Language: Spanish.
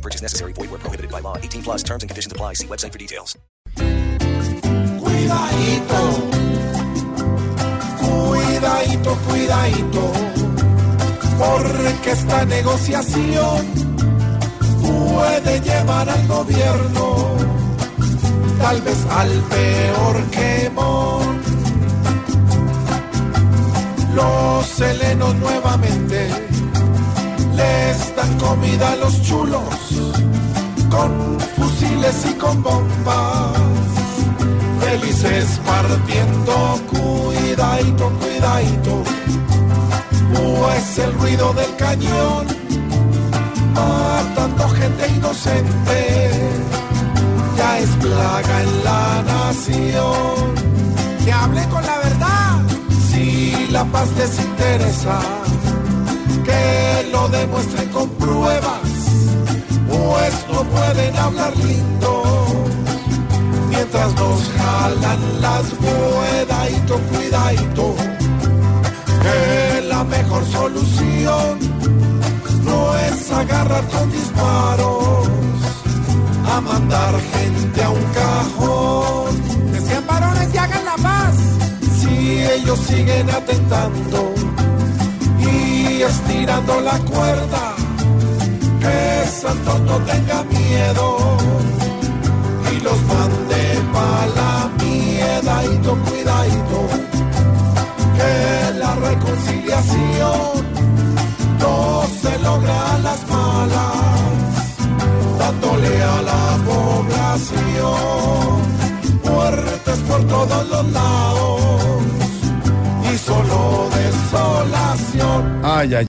Purchase necessary. Void where prohibited by law. 18 plus terms and conditions apply. See website for details. Cuidadito, cuidadito, cuidadito, porque esta negociación puede llevar al gobierno, tal vez al peor quemón. Los helenos nuevamente comida a los chulos, con fusiles y con bombas. Felices partiendo, cuidadito, cuidadito, pues el ruido del cañón, matando gente inocente, ya es plaga en la nación. Que hable con la verdad, si la paz les interesa, que lo demuestren con pruebas, pues no pueden hablar lindo mientras nos jalan las cuidadito, cuidadito, que la mejor solución no es agarrar con disparos a mandar gente a un cajón. Decían varones que hagan la paz si ellos siguen atentando y estirando la cuerda, que Santos no tenga miedo. Y los mande pa' la miedadito, cuidadito, que la reconciliación no se logra a las malas, dándole a la población muertes por todos los lados Ay, ay.